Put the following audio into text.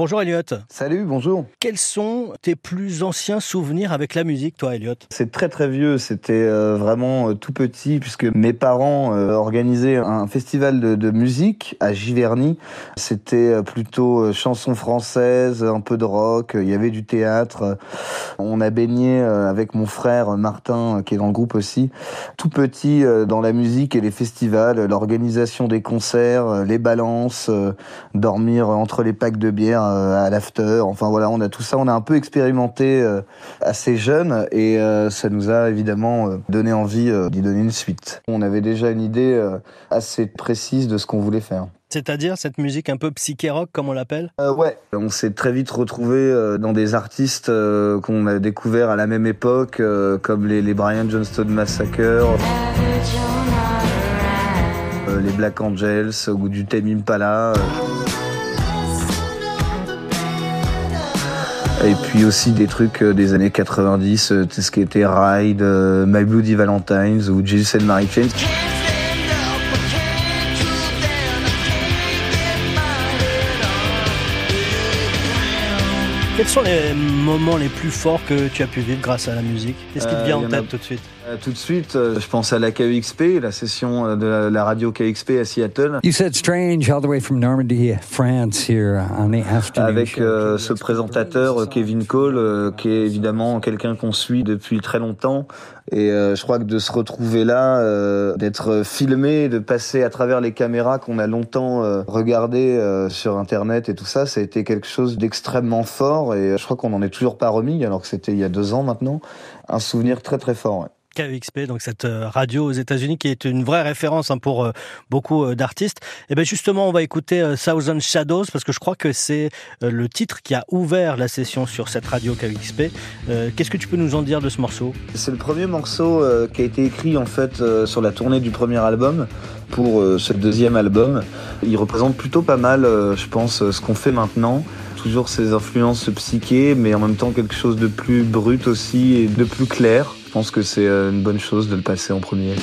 Bonjour Elliot. Salut, bonjour. Quels sont tes plus anciens souvenirs avec la musique, toi Elliot? C'est très très vieux, c'était euh, vraiment euh, tout petit puisque mes parents euh, organisaient un festival de, de musique à Giverny. C'était plutôt chansons françaises, un peu de rock, il y avait du théâtre. On a baigné avec mon frère Martin qui est dans le groupe aussi, tout petit dans la musique et les festivals, l'organisation des concerts, les balances, dormir entre les packs de bière à l'after. Enfin voilà, on a tout ça, on a un peu expérimenté euh, assez jeune et euh, ça nous a évidemment donné envie d'y donner une suite. On avait déjà une idée assez précise de ce qu'on voulait faire. C'est-à-dire cette musique un peu psyché rock comme on l'appelle? Ouais, on s'est très vite retrouvé dans des artistes qu'on a découverts à la même époque, comme les, les Brian Johnston Massacre, les Black Angels ou du Tame Impala. Et puis aussi des trucs euh, des années 90, euh, tout ce qui était Ride, euh, My Bloody Valentines ou Jesus and Mary. Quels sont les moments les plus forts que tu as pu vivre grâce à la musique? Qu'est-ce qui te vient en tête tout de suite? Tout de suite, je pense à la KEXP, la session de la radio KEXP à Seattle. You said strange all the way from Normandy, France, here on the afternoon Avec ce présentateur Kevin Cole, qui est évidemment quelqu'un qu'on suit depuis très longtemps. Et je crois que de se retrouver là, d'être filmé, de passer à travers les caméras qu'on a longtemps regardées sur Internet et tout ça, ça a été quelque chose d'extrêmement fort et je crois qu'on n'en est toujours pas remis alors que c'était il y a deux ans maintenant. Un souvenir très très fort. KXP, donc cette euh, radio aux États-Unis qui est une vraie référence hein, pour euh, beaucoup euh, d'artistes. Et bien justement, on va écouter Thousand Shadows parce que je crois que c'est le titre qui a ouvert la session sur cette radio KXP. Qu'est-ce que tu peux nous en dire de ce morceau? C'est le premier morceau qui a été écrit en fait sur la tournée du premier album pour ce deuxième album. Il représente plutôt pas mal, je pense, ce qu'on fait maintenant toujours ces influences psychées, mais en même temps quelque chose de plus brut aussi et de plus clair. Je pense que c'est une bonne chose de le passer en premier.